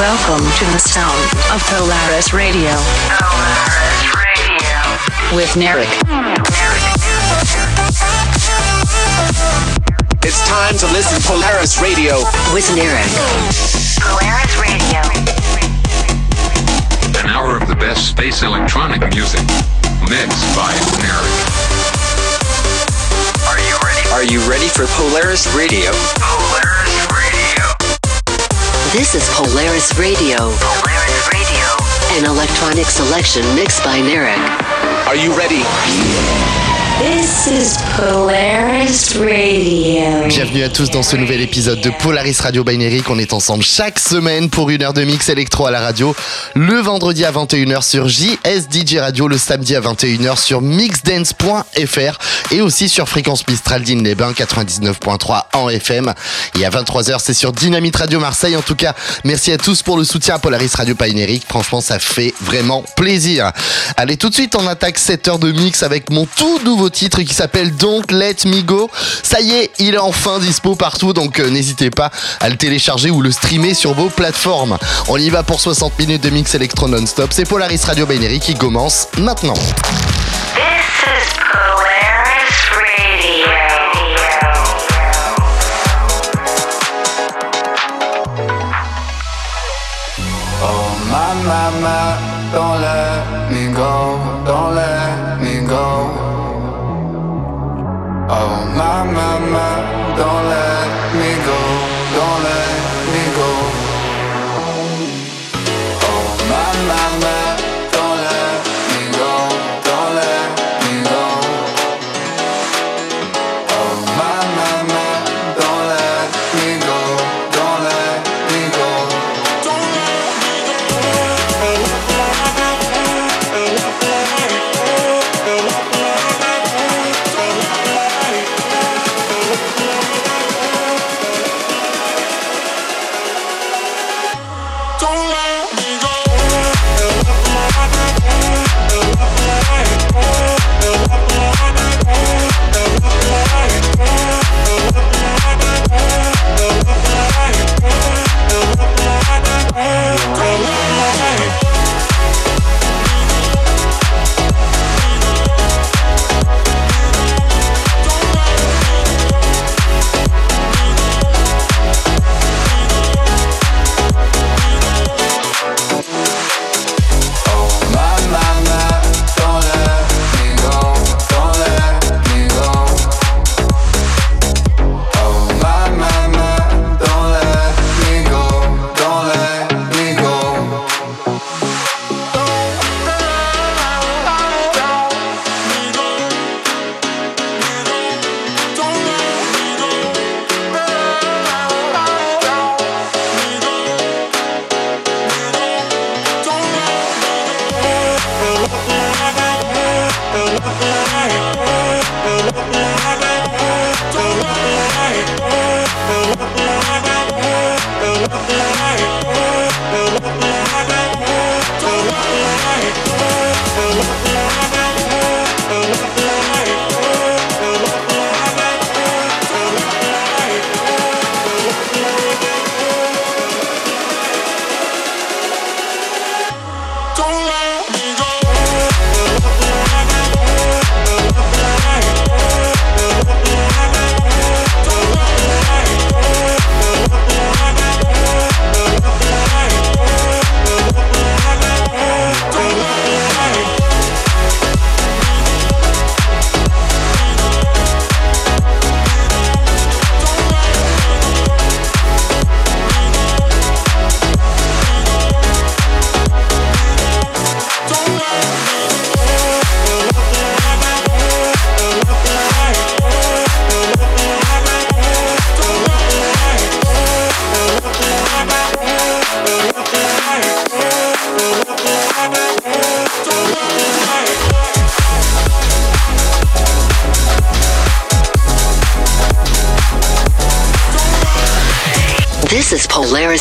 Welcome to the sound of Polaris Radio. Polaris Radio. With Narek. It's time to listen to Polaris Radio. With Narek. Polaris Radio. An hour of the best space electronic music. Mixed by Narek. Are you ready? Are you ready for Polaris Radio? This is Polaris Radio. Polaris Radio. An electronic selection mixed by Narek. Are you ready? This is Polaris Radio. Bienvenue à tous dans ce nouvel épisode de Polaris Radio Binary. On est ensemble chaque semaine pour une heure de mix électro à la radio. Le vendredi à 21h sur JSDJ Radio, le samedi à 21h sur mixdance.fr et aussi sur Fréquence Mistral les Bains 99.3 en FM. Et à 23h, c'est sur Dynamite Radio Marseille. En tout cas, merci à tous pour le soutien à Polaris Radio Binary. Franchement, ça fait vraiment plaisir. Allez, tout de suite, on attaque cette heure de mix avec mon tout nouveau titre qui s'appelle Don't Let Me Go. Ça y est, il est enfin dispo partout, donc euh, n'hésitez pas à le télécharger ou le streamer sur vos plateformes. On y va pour 60 minutes de mix électro non-stop. C'est Polaris Radio Binary qui commence maintenant. This is Polaris Radio. Oh my my my, don't let me go, don't let Oh my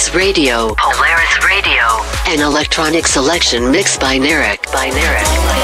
Polaris Radio. Polaris Radio. An electronic selection mixed by Narek. By Narek.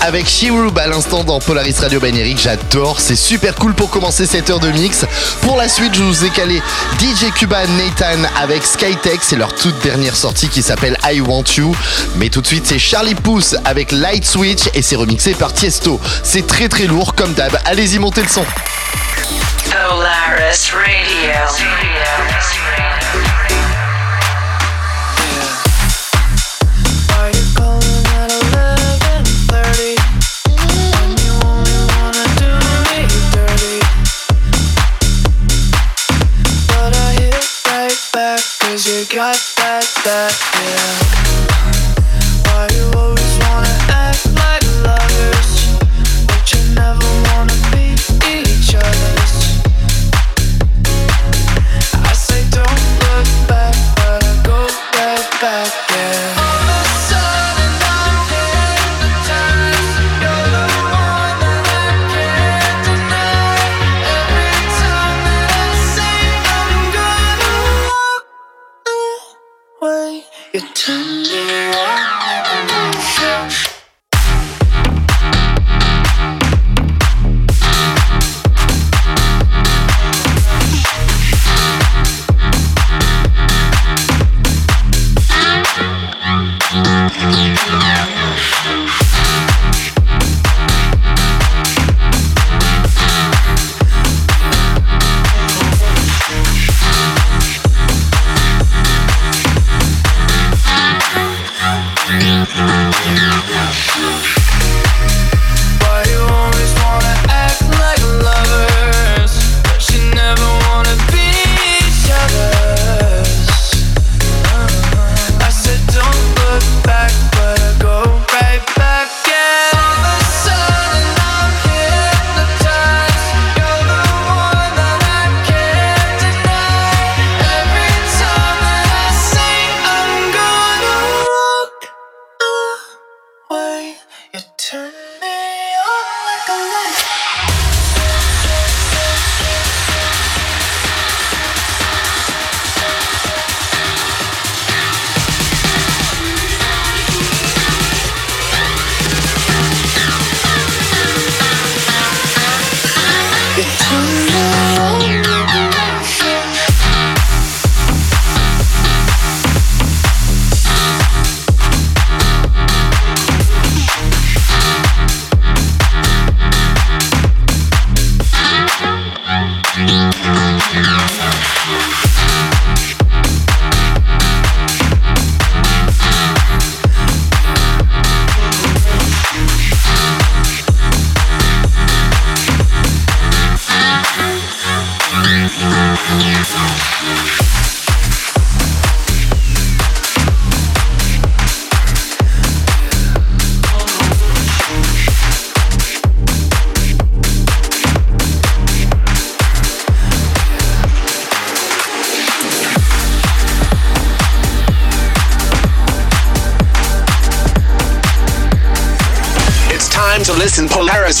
Avec Shirub à l'instant dans Polaris Radio Banéric. J'adore, c'est super cool pour commencer cette heure de mix. Pour la suite, je vous ai calé DJ Cuba Nathan avec Skytech, c'est leur toute dernière sortie qui s'appelle I Want You. Mais tout de suite, c'est Charlie Pouce avec Light Switch et c'est remixé par Tiesto. C'est très très lourd comme d'hab. Allez-y, montez le son.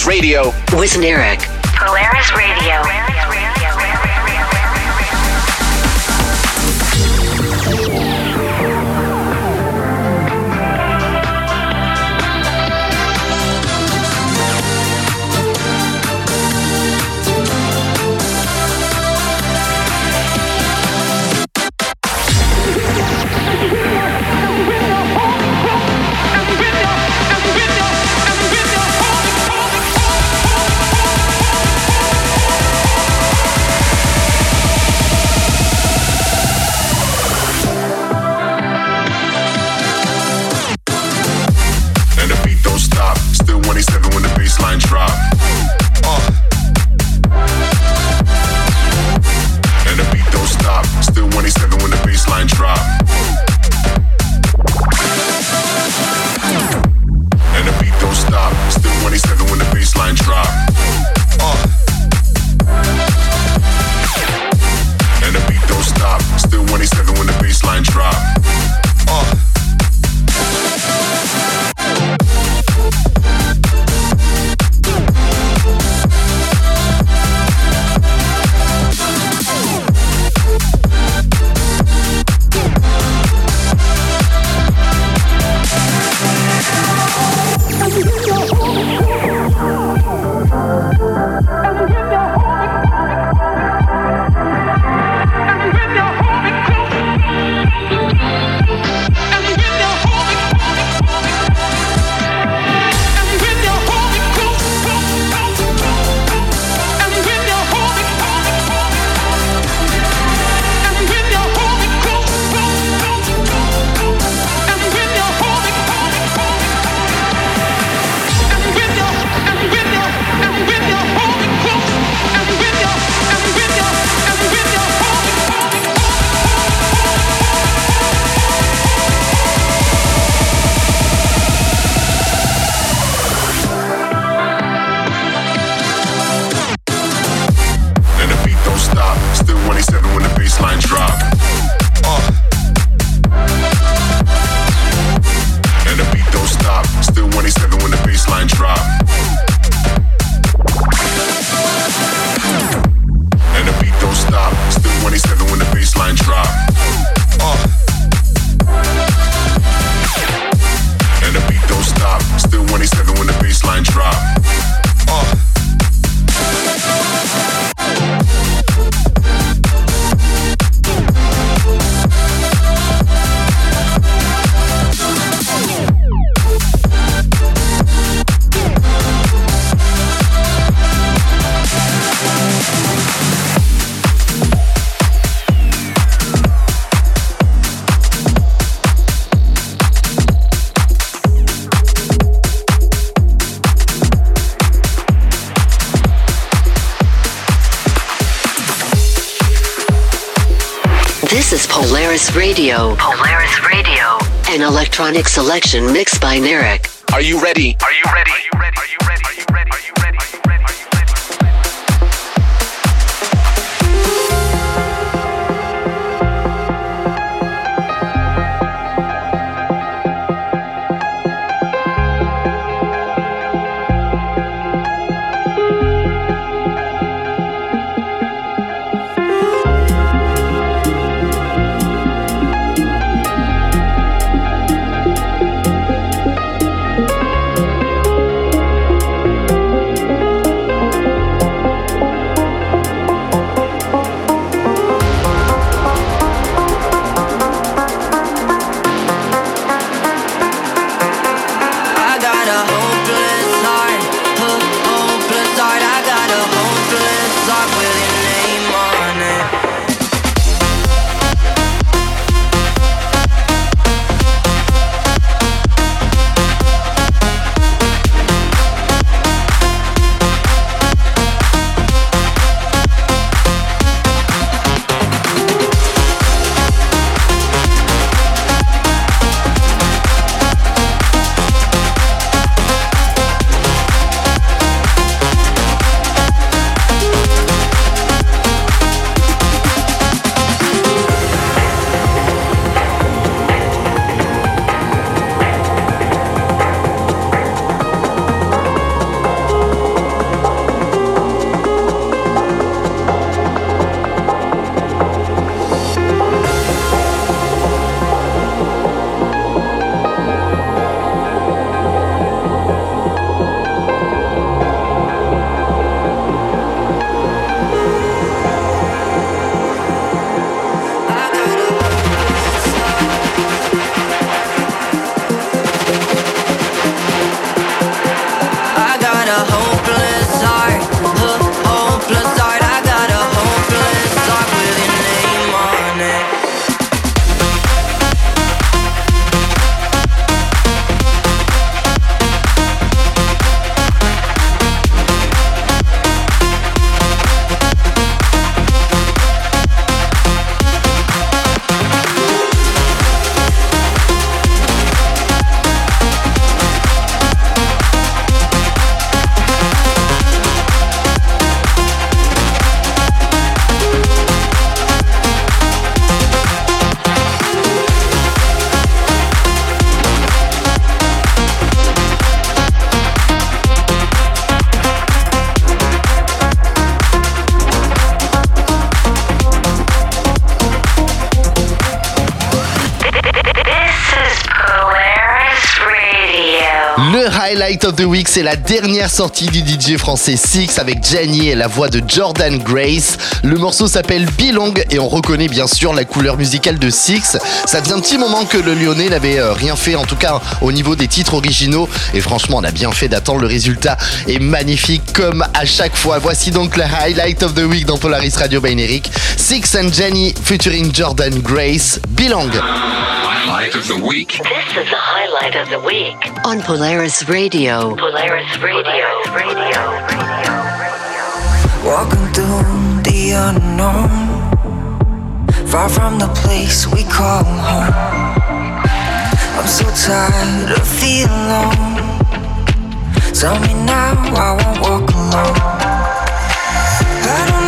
Radio with Eric. Polaris Radio. Polaris Radio. An electronic selection mixed by Narek. Are you ready? Are you ready? C'est la dernière sortie du DJ français Six avec Gianni et la voix de Jordan Grace. Le morceau s'appelle Belong et on reconnaît bien sûr la couleur musicale de Six. Ça faisait un petit moment que le Lyonnais n'avait euh, rien fait, en tout cas au niveau des titres originaux. Et franchement, on a bien fait d'attendre. Le résultat est magnifique comme à chaque fois. Voici donc le highlight of the week dans Polaris Radio by Eric. Six and Gianni featuring Jordan Grace. Belong. Highlight of the week. This is the highlight of the week. On Polaris Radio. Polaris Radio. Radio. radio radio Walking through the unknown, far from the place we call home. I'm so tired of feeling alone. Tell me now I won't walk alone. I don't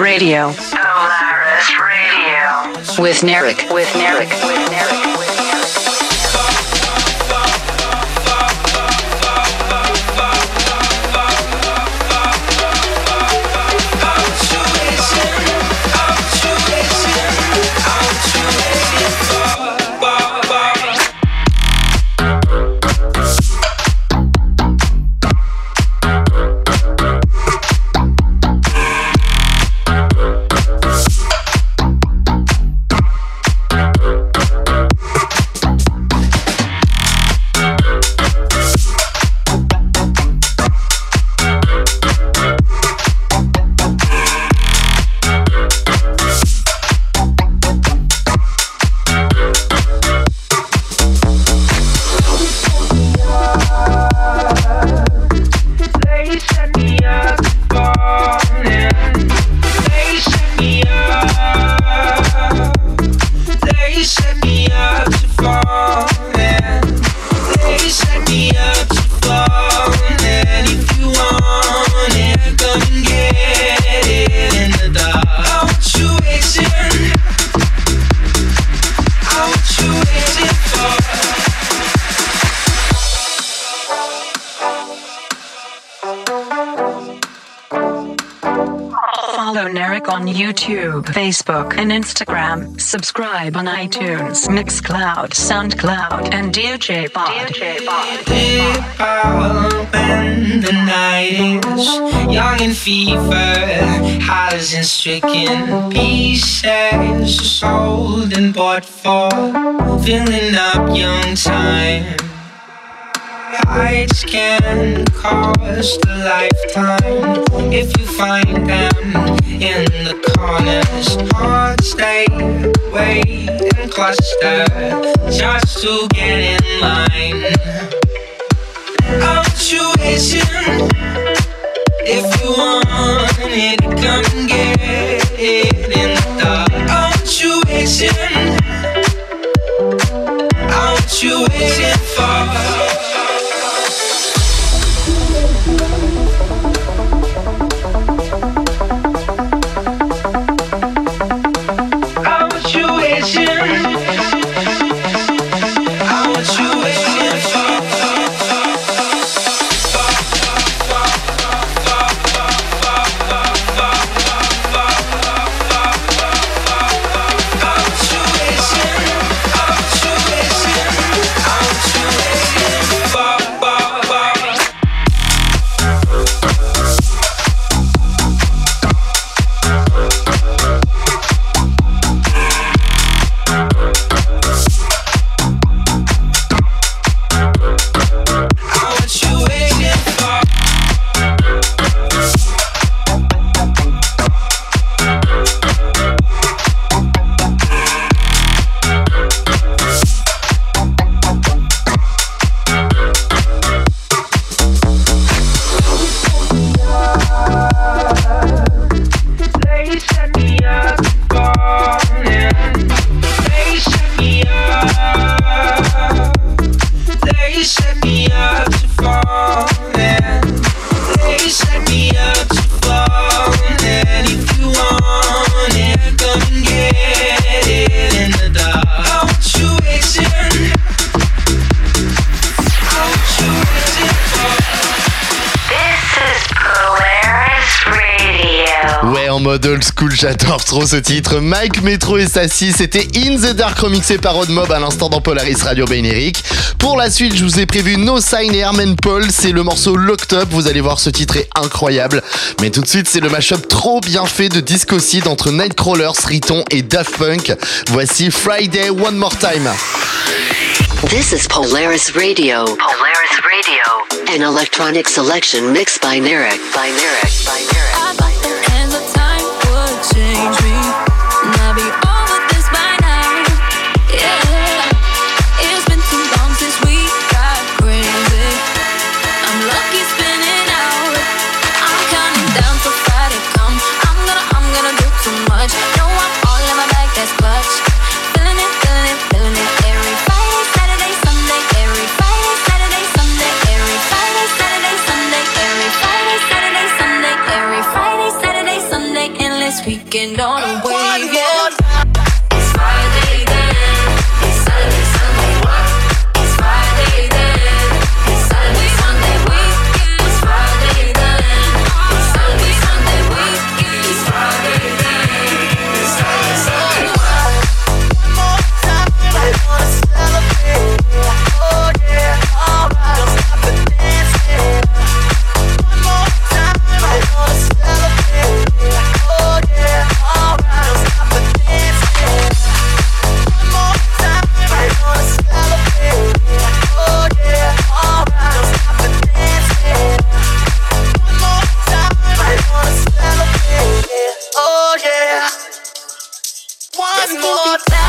Radio. Facebook, and Instagram. Subscribe on iTunes, Mixcloud, SoundCloud, and DJ Pod. Deep out when the night is young and fever, highs and stricken pieces, sold and bought for filling up young time. Heights can cost a lifetime if you find them in the corners. Hearts stay, wait and cluster just to get in line. You? If you want it, come get it in the dark. Aren't you waiting for? En mode old school, j'adore trop ce titre. Mike Metro et Sassy, c'était In the Dark remixé par Mob à l'instant dans Polaris Radio Bénéric. Pour la suite, je vous ai prévu No Sign et Herman Paul, c'est le morceau Locked Up. Vous allez voir, ce titre est incroyable. Mais tout de suite, c'est le mashup trop bien fait de Disco Seed entre Nightcrawlers, Riton et Daft Punk. Voici Friday One More Time. This is Polaris Radio. Polaris Radio. An electronic selection mixed by Narek. By Narek. By. Change me. more time.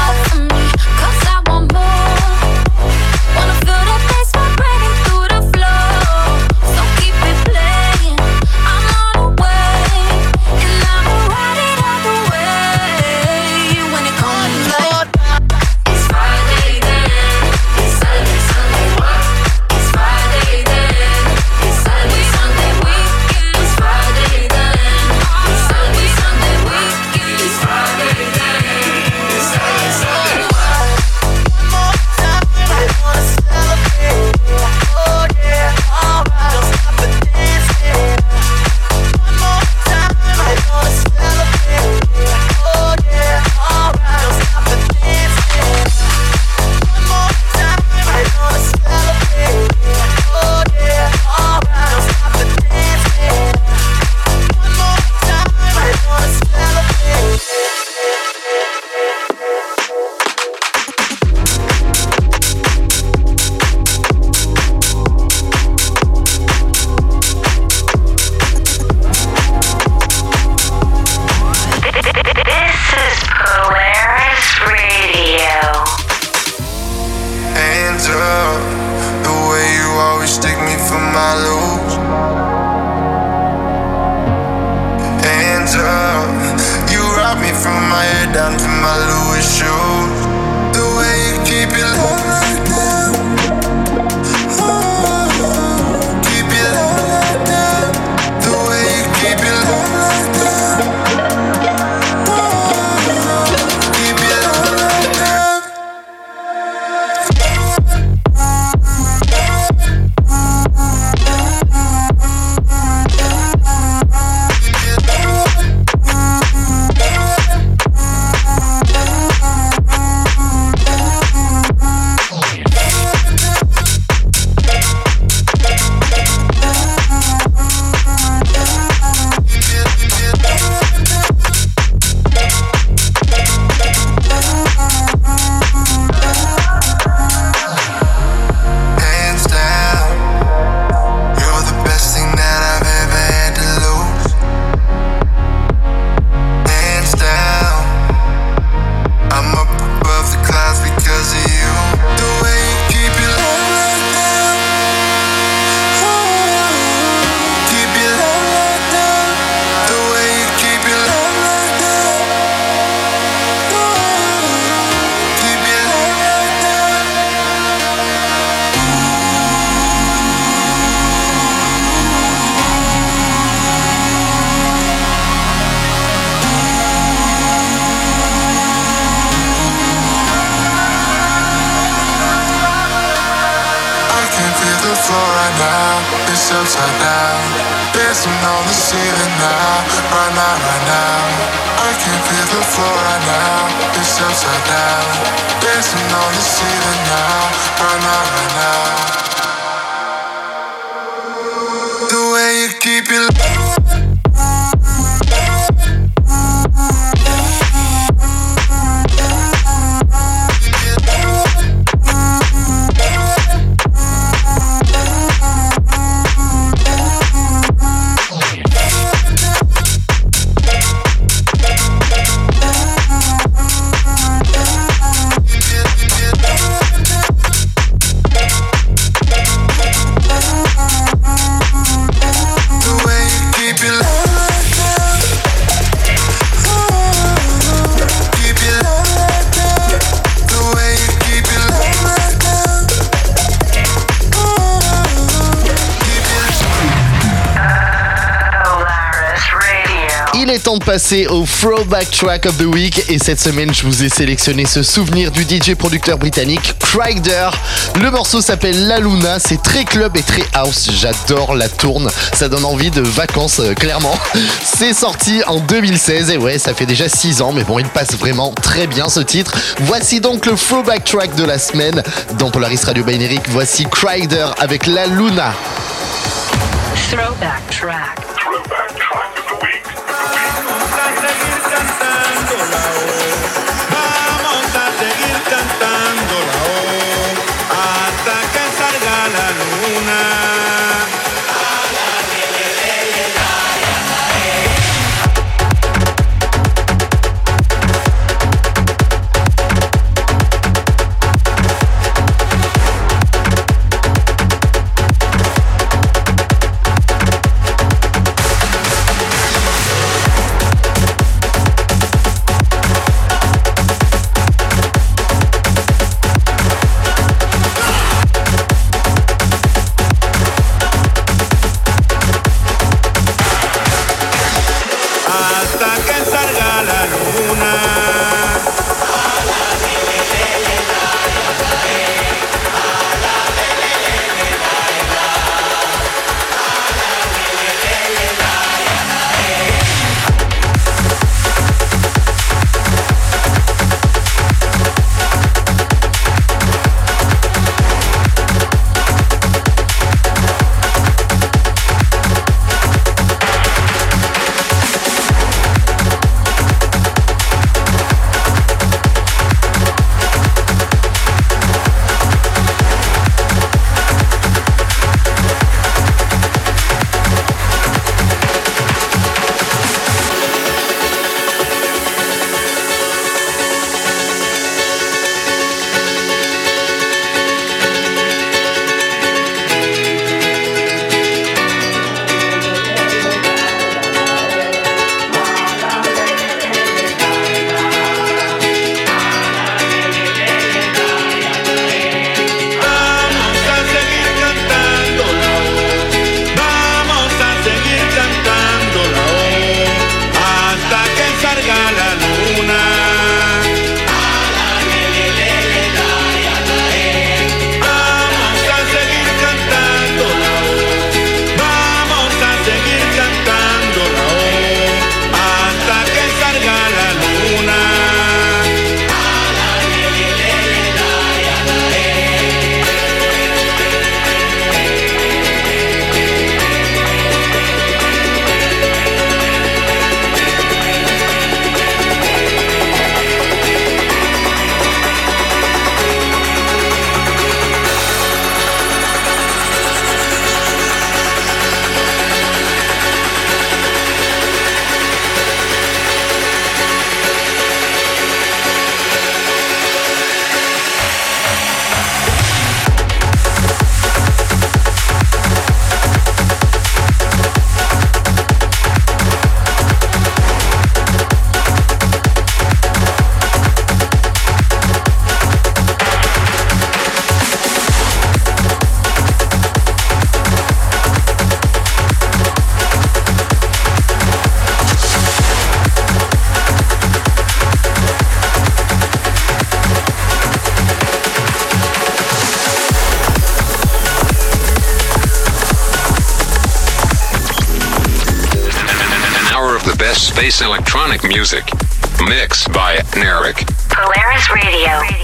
Passer au Throwback Track of the Week et cette semaine je vous ai sélectionné ce souvenir du DJ producteur britannique Cryder. Le morceau s'appelle La Luna, c'est très club et très house, j'adore la tourne, ça donne envie de vacances euh, clairement. C'est sorti en 2016 et ouais ça fait déjà 6 ans mais bon il passe vraiment très bien ce titre. Voici donc le Throwback Track de la semaine dans Polaris Radio Bineric, voici Cryder avec La Luna. Throwback track. Space electronic music. Mixed by Narek. Polaris Radio.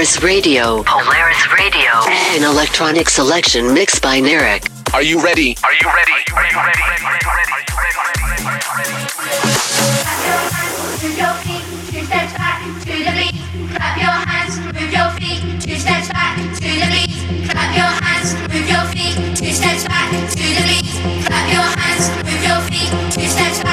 Polaris Radio. Polaris Radio. An electronic selection mixed by Narek. Are you ready? Are you ready? Are you ready? Move your feet, two steps back to the beat. Clap your hands, move your feet, two steps back to the beat. Clap your hands, move your feet, two steps back to the beat. Clap your hands, move your feet, two steps back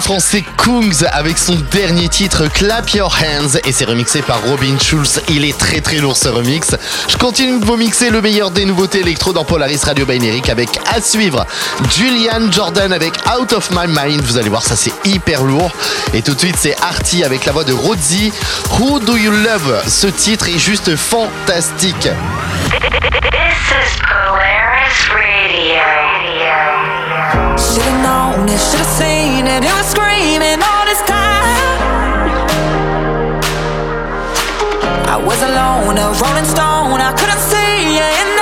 Français Kungs avec son dernier titre Clap Your Hands et c'est remixé par Robin Schulz. Il est très très lourd ce remix. Je continue de vous mixer le meilleur des nouveautés électro dans Polaris Radio Bineric avec à suivre Julian Jordan avec Out of My Mind. Vous allez voir ça c'est hyper lourd. Et tout de suite c'est Artie avec la voix de Rodzie. Who Do You Love? Ce titre est juste fantastique. A rolling stone. I couldn't see you in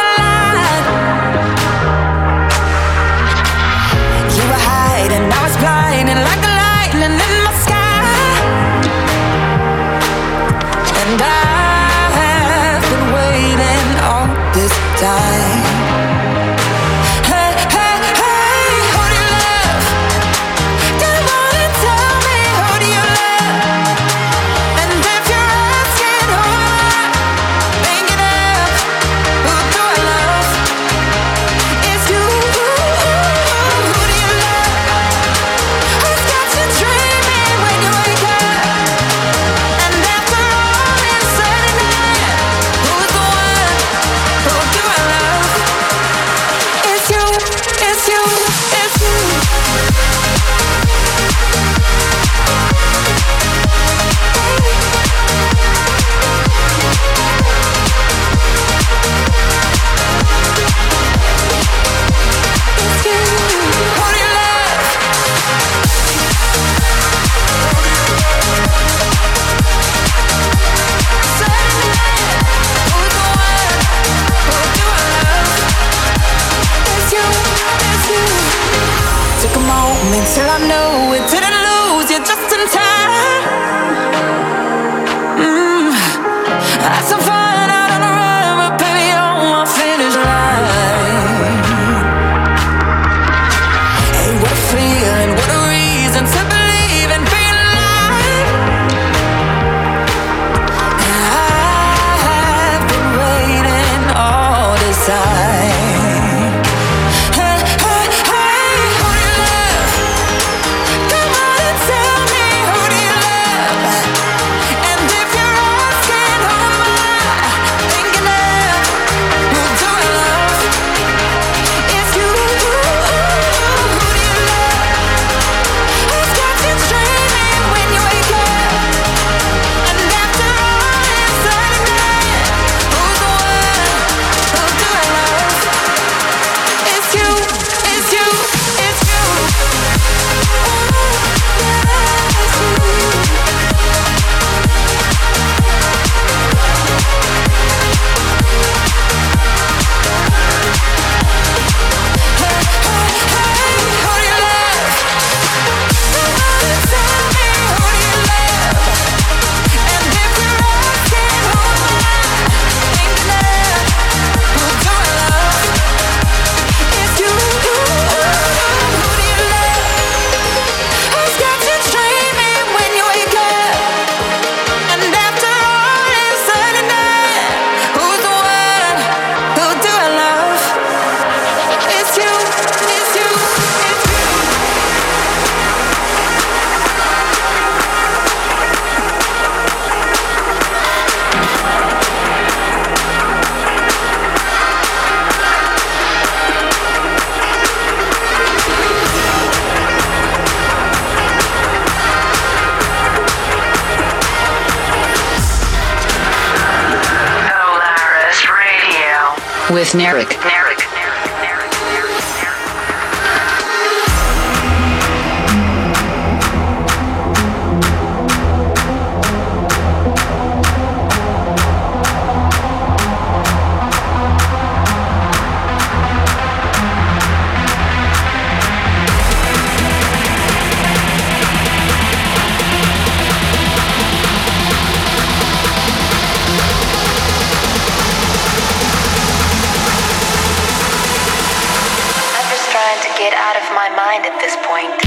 Generic. Get out of my mind at this point.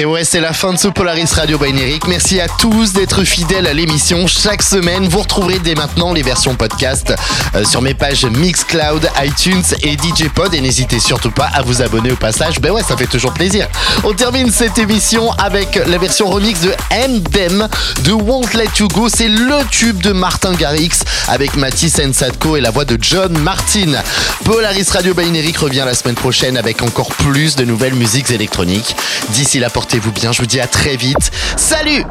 Et ouais, c'est la fin de ce Polaris Radio Neric. Merci à tous d'être fidèles à l'émission chaque semaine. Vous retrouverez dès maintenant les versions podcast euh, sur mes pages Mixcloud, iTunes et DJ Pod. Et n'hésitez surtout pas à vous abonner au passage. Ben ouais, ça fait toujours plaisir. On termine cette émission avec la version remix de M de Won't Let You Go. C'est le tube de Martin Garrix avec Mathis Ensatko et la voix de John Martin. Polaris Radio Neric revient la semaine prochaine avec encore plus de nouvelles musiques électroniques. D'ici là, portez-vous bien. Je vous dis à très vite. Salut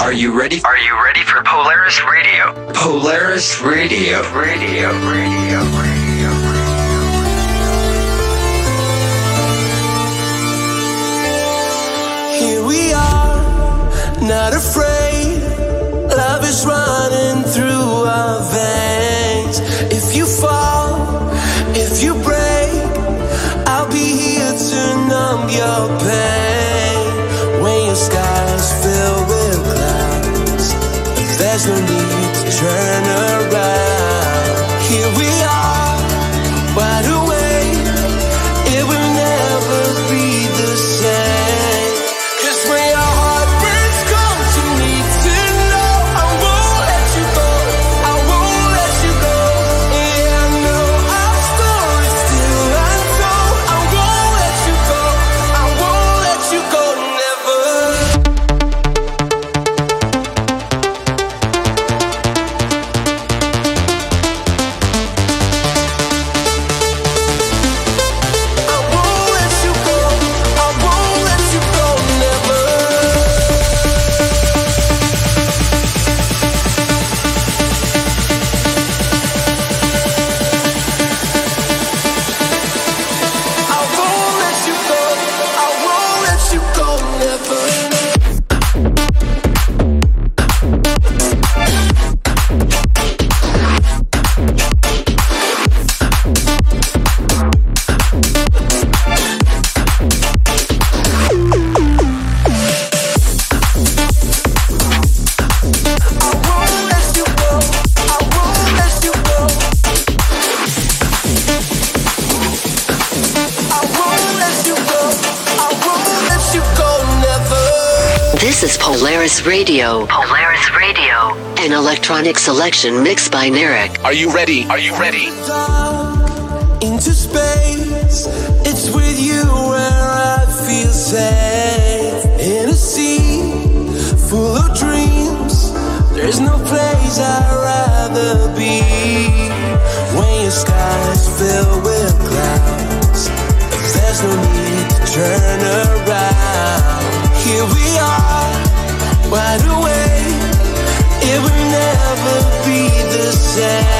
Are you ready? Are you ready for Polaris Radio? Polaris Radio. Radio. Radio. Radio. Here we are, not afraid. Love is running through our veins. If you fall, if you break, I'll be here to numb your pain. There's no need to turn around. Radio. Polaris Radio. An electronic selection mixed by Narek. Are you ready? Are you ready? into space. It's with you where I feel safe. In a sea full of dreams, there's no place I'd rather be. When your skies fill with clouds, there's no need to turn around. Here we are, wide awake. yeah.